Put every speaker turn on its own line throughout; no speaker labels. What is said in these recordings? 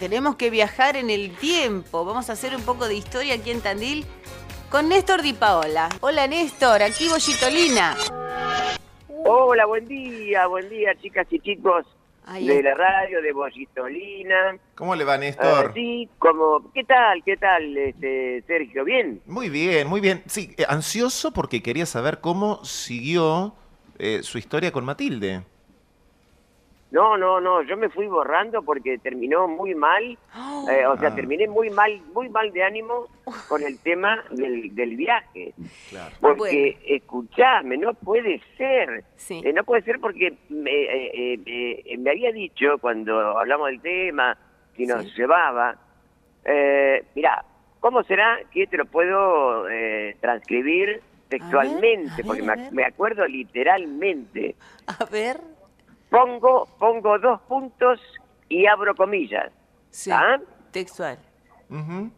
Tenemos que viajar en el tiempo. Vamos a hacer un poco de historia aquí en Tandil con Néstor Di Paola. Hola Néstor, aquí Bollitolina.
Hola, buen día, buen día chicas y chicos
Ahí
de
está.
la radio de Bollitolina.
¿Cómo le va,
Ah,
Néstor?
sí, como, ¿qué tal, qué tal, este, Sergio? ¿Bien?
Muy bien, muy bien. Sí, eh, ansioso porque quería saber cómo siguió eh, su historia con Matilde.
No, no, no, yo me fui borrando porque terminó muy mal, eh, o sea,
Ah.
terminé muy mal, muy mal de ánimo con el tema del, del viaje.
Claro.
Porque, escuchame, no puede ser.
Sí.
Eh, no puede ser porque me, eh, eh, eh, me había dicho cuando hablamos del tema, si nos
Sí.
llevaba, eh, mira, ¿cómo será que te lo puedo eh, transcribir textualmente?
a ver,
porque me, me acuerdo literalmente.
A ver.
Pongo, pongo dos puntos y abro comillas.
Sí.
¿Ah?
Textual.
Ujú.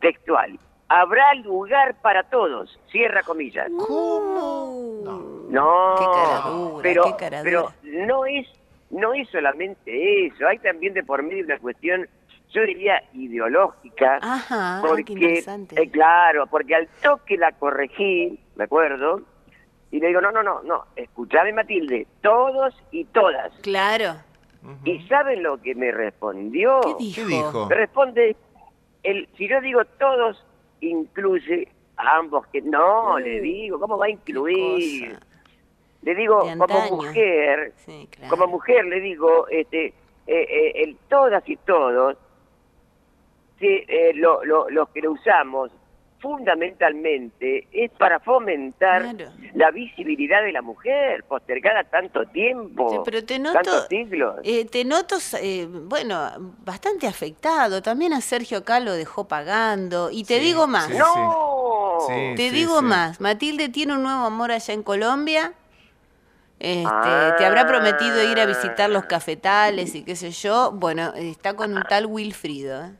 Textual. Habrá lugar para todos. Cierra comillas.
¿Cómo?
No,
Qué cara dura,
pero,
qué cara
pero
dura.
no es no es solamente eso, hay también de por medio una cuestión, yo diría ideológica,
Ajá, qué
porque
interesante.
eh, claro, porque al toque la corregí, me acuerdo, y le digo no no no no, escuchame Matilde, todos y todas.
Claro.
¿Y saben lo que me respondió?
¿Qué dijo?
¿Qué dijo?
Me responde, el, si yo digo todos, incluye a ambos, que no,
Uh,
le digo, ¿cómo va a incluir? Le digo, como mujer,
Sí, claro.
como mujer le digo, este, eh, eh, el todas y todos, que eh, lo, lo, lo que lo usamos fundamentalmente es para fomentar
Claro.
la visibilidad de la mujer, postergada tanto tiempo,
Sí, pero te noto,
tantos siglos.
eh, te noto, eh, bueno, bastante afectado. También a Sergio acá lo dejó pagando. Y te
Sí,
digo más,
sí,
¡No!
Sí.
te digo más. Matilde tiene un nuevo amor allá en Colombia. Este, Te habrá prometido ir a visitar los cafetales y qué sé yo. Bueno, está con un tal Wilfrido. ¿eh?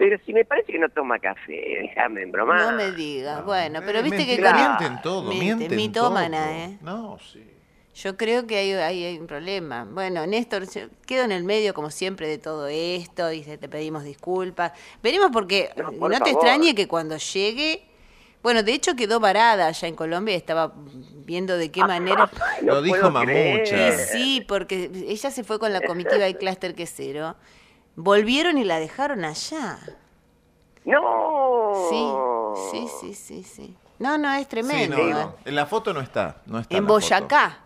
Pero si me parece que no toma café, déjame bromar.
No me digas. Bueno,
Eh,
pero viste que
mienten-
con
mienten todo,
Miente,
mienten
mitómana,
todo.
¿eh?
No, sí.
Yo creo que hay, hay, hay un problema. Bueno, Néstor, yo quedo en el medio como siempre de todo esto y te pedimos disculpas. Veremos porque
No,
te extrañe que cuando llegue... Bueno, de hecho quedó varada allá en Colombia y estaba viendo de qué manera...
No
Lo dijo Mamucha.
sí, porque ella se fue con la comitiva del clúster quesero. Volvieron y la dejaron allá.
No.
Sí, sí, sí, sí, sí. No, no, es
Sí,
tremendo.
no,
¿eh?
no. En la foto no está. No está
En. Boyacá.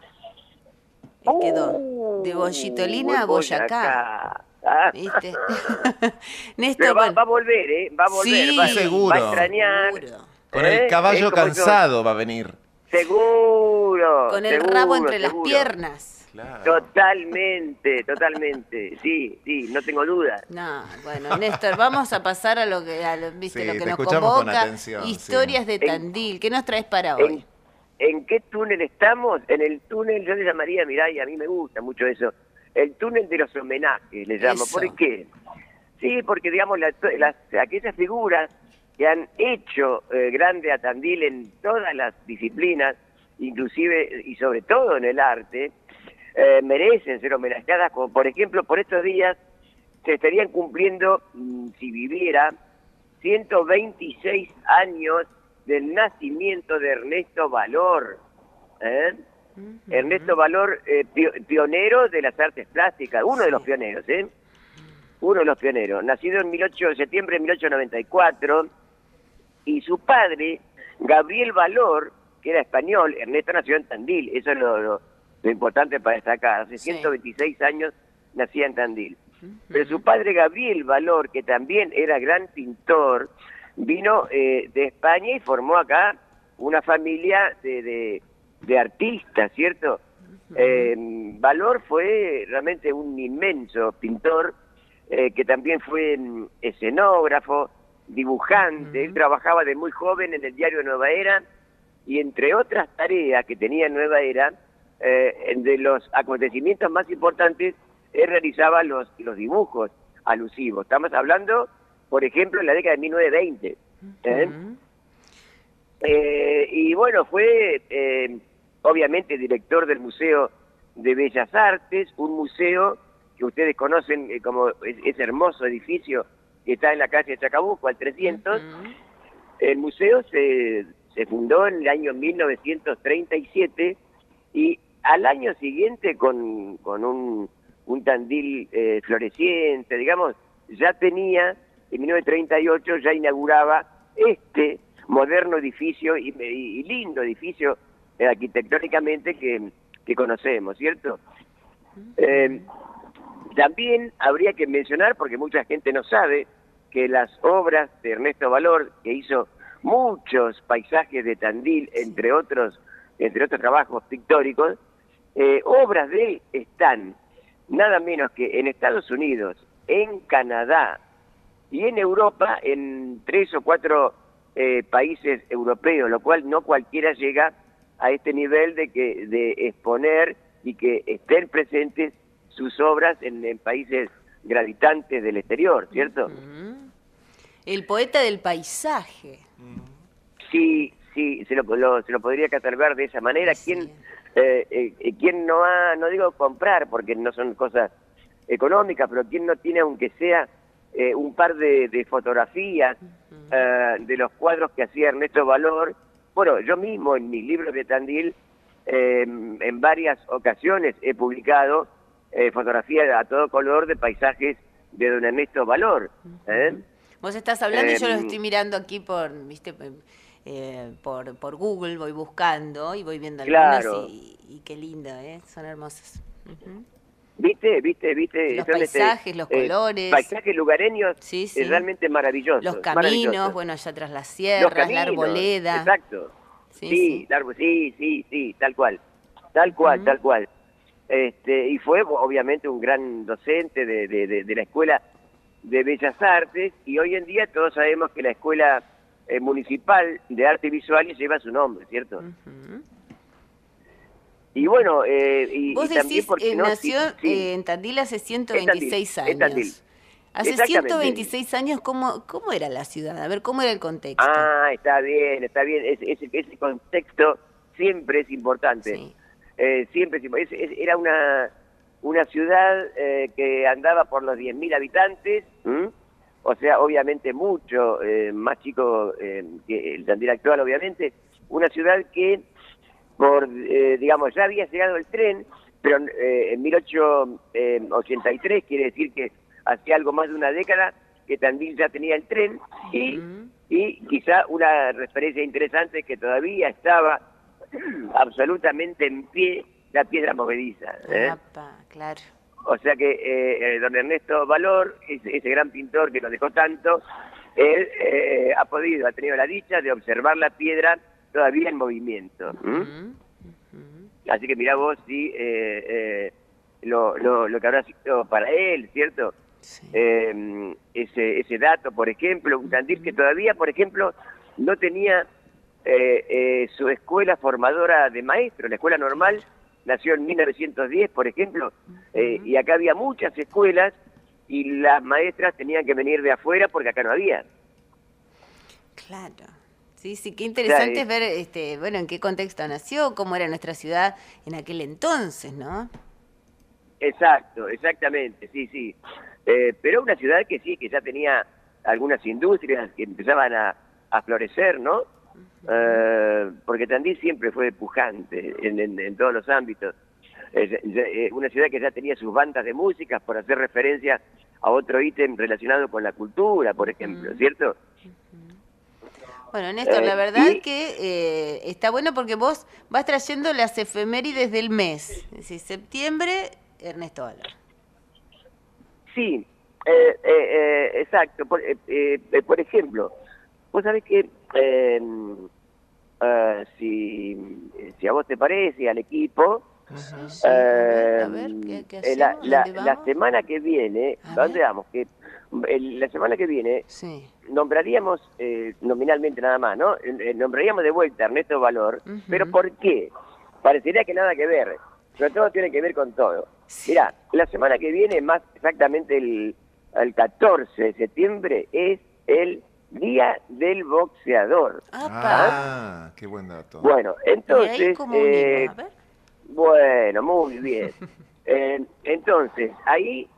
Eh, Quedó. De Bollitolina a Boyacá.
Ah.
¿Viste? Néstor,
Pero va, va a volver, ¿eh? Va a volver.
Sí,
va,
seguro.
Va a extrañar.
seguro.
Con
¿eh?
el caballo
como yo-
cansado va a venir.
Seguro.
Con el
seguro,
rabo entre las piernas.
Claro.
Totalmente, totalmente. Sí, sí, no tengo duda.
No, bueno, Néstor, vamos a pasar a lo que, a lo, ¿viste?
Sí,
lo que
te
nos
con
convoca.
atención,
Historias de Tandil. ¿Qué nos traes para hoy?
¿En, en qué túnel estamos? En el túnel, yo le llamaría, mirá, y a mí me gusta mucho eso, el túnel de los homenajes, le llamo.
Eso.
¿Por qué? Sí, porque, digamos, la- las, aquellas figuras que han hecho eh, grande a Tandil en todas las disciplinas, inclusive y sobre todo en el arte, eh, merecen ser homenajeadas, como por ejemplo, por estos días se estarían cumpliendo, mm, si viviera, 126 años del nacimiento de Ernesto Valor. ¿eh? Ernesto Valor, eh, pio- pionero de las artes plásticas, uno de los pioneros, ¿eh? Uno de los pioneros. Nacido en 18 de septiembre de 1894, y su padre, Gabriel Valor, que era español, Ernesto nació en Tandil, eso es lo, lo- lo importante para destacar. Hace
Sí.
126 años nacía en Tandil. Pero su padre Gabriel Valor, que también era gran pintor, vino eh, de España y formó acá una familia de, de- de artistas, ¿cierto? Eh, Valor fue realmente un inmenso pintor, eh, que también fue mm, escenógrafo, dibujante, él trabajaba de muy joven en el diario Nueva Era, y entre otras tareas que tenía en Nueva Era, eh, de los acontecimientos más importantes, él realizaba los, los dibujos alusivos. Estamos hablando, por ejemplo, en la década de 1920. ¿eh? Eh, y bueno, fue obviamente director del Museo de Bellas Artes, un museo que ustedes conocen eh, como ese hermoso edificio que está en la calle Chacabuco, al 300. El museo se, se fundó en el año 1937 y al año siguiente con, un, un tandil eh, floreciente, digamos, ya tenía, en 1938 ya inauguraba este moderno edificio y, lindo edificio eh, arquitectónicamente que, que, conocemos, ¿cierto? Eh, también habría que mencionar, porque mucha gente no sabe, que las obras de Ernesto Valor, que hizo muchos paisajes de Tandil, entre otros, entre otros trabajos pictóricos, eh, obras de él están nada menos que en Estados Unidos, en Canadá y en Europa, en tres o cuatro eh, países europeos, lo cual no cualquiera llega a este nivel de que de exponer y que estén presentes sus obras en, países gravitantes del exterior, ¿cierto?
El poeta del paisaje.
Sí, sí, se lo, se lo podría catalogar de esa manera. ¿Quién, eh, eh, ¿Quién no ha, no digo comprar, porque no son cosas económicas, pero quién no tiene, aunque sea eh, un par de, fotografías eh, de los cuadros que hacía Ernesto Valor? Bueno, yo mismo en mis libros de Tandil, en varias ocasiones he publicado fotografías a todo color de paisajes de don Ernesto Valor.
Vos estás hablando y yo lo em, estoy mirando aquí por, viste, eh, por, por Google, voy buscando y voy viendo algunos y, qué lindo, ¿eh? son hermosos.
¿Viste? ¿Viste? ¿Viste?
Los paisajes, los eh, colores.
Paisajes lugareños sí, sí. es realmente maravilloso.
Los caminos, bueno, allá tras las sierras, la arboleda.
Exacto. Sí, sí, sí, sí, sí, tal cual. Tal cual, tal cual. Este, y fue obviamente un gran docente de, de, de la Escuela de Bellas Artes y hoy en día todos sabemos que la Escuela eh, municipal de arte visual y lleva su nombre, ¿cierto? Y bueno, eh, y,
Vos decís, porque nació eh, en Tandil hace 126 años. Hace 126 años, ¿cómo, ¿cómo era la ciudad? A ver, ¿cómo era el contexto?
Ah, está bien, está bien. Ese, ese contexto siempre es importante. siempre es, era una, una ciudad que andaba por los 10.000 habitantes, o sea, obviamente mucho eh, más chico eh, que el Tandil actual, obviamente, una ciudad que, por, eh, digamos, ya había llegado el tren, pero en 1883 quiere decir que hacía algo más de una década que Tandil ya tenía el tren y, y quizá una referencia interesante es que todavía estaba absolutamente en pie la piedra movediza.
claro.
O sea que eh, eh, don Ernesto Valor, ese, gran pintor que nos dejó tanto, él eh, ha podido, ha tenido la dicha de observar la piedra todavía en movimiento. Así que mira vos, sí, lo, lo, que habrá sido para él, ¿cierto? ese, ese dato, por ejemplo, un Tandil que todavía, por ejemplo, no tenía su escuela formadora de maestros, la escuela normal nació en 1910, por ejemplo, eh, y acá había muchas escuelas y las maestras tenían que venir de afuera porque acá no había.
Claro. Sí, sí, qué interesante es ver, este, bueno, en qué contexto nació, cómo era nuestra ciudad en aquel entonces, ¿no?
Exacto, exactamente, sí, sí. Eh, pero una ciudad que sí, que ya tenía algunas industrias que empezaban a, a florecer, ¿no? Eh, porque Tandil siempre fue pujante en, todos los ámbitos. Eh, una ciudad que ya tenía sus bandas de música, por hacer referencia a otro ítem relacionado con la cultura, por ejemplo, ¿cierto?
Bueno, Néstor, la eh, verdad que está bueno porque vos vas trayendo las efemérides del mes. Es decir, septiembre, Ernesto Valer.
Sí, exacto. Por, por ejemplo, vos sabés que eh, si, si a vos te parece, al equipo, la, semana que viene, dónde vamos? Que la semana que viene nombraríamos, eh, nominalmente nada más, ¿no? Eh, nombraríamos de vuelta a Ernesto Valor, pero ¿por qué? Parecería que nada que ver, pero todo tiene que ver con todo. Mira, la semana que viene, más exactamente el, el 14 de septiembre, es el Día del Boxeador.
Ah, qué buen dato.
Bueno, entonces... Eh, bueno, muy bien. Eh, entonces, ahí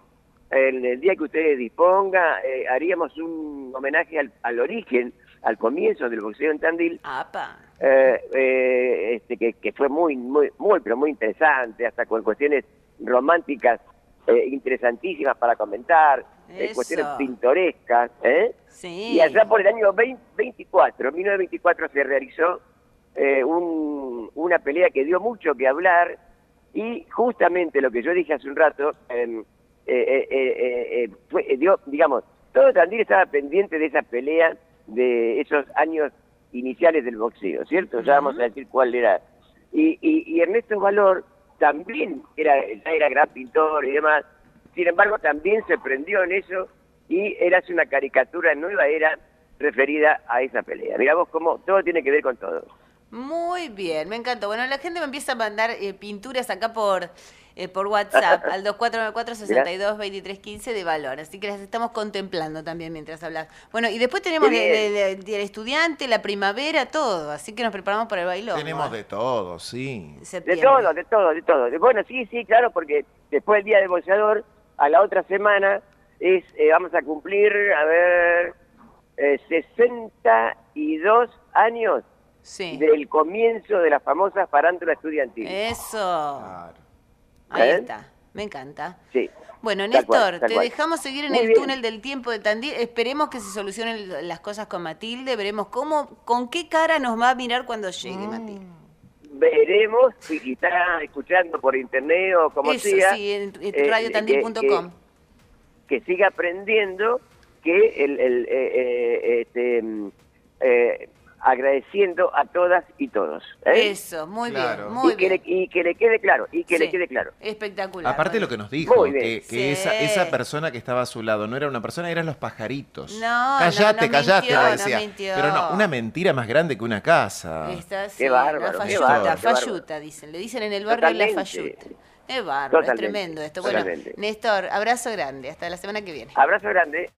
en el día que ustedes disponga, eh, haríamos un homenaje al, al origen, al comienzo del boxeo en Tandil,
Apa.
eh, eh, este, que, que fue muy, muy, muy, pero muy interesante, hasta con cuestiones románticas eh, interesantísimas para comentar,
Eso.
cuestiones pintorescas, ¿eh?
Sí.
Y allá por el año 20, 24, 1924 se realizó eh, un- una pelea que dio mucho que hablar y justamente lo que yo dije hace un rato, em, eh, eh, eh, fue, dio, digamos, todo Tandil estaba pendiente de esa pelea de esos años iniciales del boxeo, ¿cierto? Ya vamos a decir cuál era. Y, y, y Ernesto Valor también era, ya era gran pintor y demás, sin embargo también se prendió en eso y era una caricatura nueva, era referida a esa pelea. Mira vos cómo todo tiene que ver con todo.
Muy bien, me encantó. Bueno, la gente me empieza a mandar eh, pinturas acá por eh, por WhatsApp al 2494-622315 de valor. Así que las estamos contemplando también mientras hablas. Bueno, y después tenemos de- de- del estudiante, la primavera, todo. Así que nos preparamos para el bailón.
Tenemos de todo, sí.
De todo, de todo, de todo. Bueno, sí, sí, claro, porque después del Día del Boxeador, a la otra semana, es eh, vamos a cumplir, a ver, eh, 62 años
Sí.
del comienzo de la famosa farándula estudiantil.
Eso.
Claro.
Ahí
¿Eh?
está. Me encanta.
Sí.
Bueno,
Tal
Néstor,
cual,
te
cual.
dejamos seguir en
Muy
el
bien.
túnel del tiempo de Tandil. Esperemos que se solucionen las cosas con Matilde. Veremos cómo, con qué cara nos va a mirar cuando llegue Matilde.
Veremos si está escuchando por internet o como
Eso,
sea.
sí, en, en
eh,
radiotandil.com.
que, que siga aprendiendo, que el, el, eh, eh, este, mm, eh, agradeciendo a todas y todos. ¿eh?
Eso, muy
Claro.
bien, muy
y, que
bien.
le, y que le quede claro, y que le quede claro.
Espectacular.
Aparte lo que nos dijo, que, que
Sí.
esa, esa persona que estaba a su lado no era una persona, eran los pajaritos.
No,
Callate,
no, no
callate,
mintió,
le
no
decía.
mintió.
Pero no, una mentira más grande que una casa.
Sí,
Qué bárbaro,
la falluta,
bárbaro,
qué bárbaro.
falluta, dicen. Le dicen en el barrio la
Totalmente.
falluta. Es bárbaro, es tremendo esto. Bueno,
totalmente.
Néstor, abrazo grande. Hasta la semana que viene.
Abrazo grande.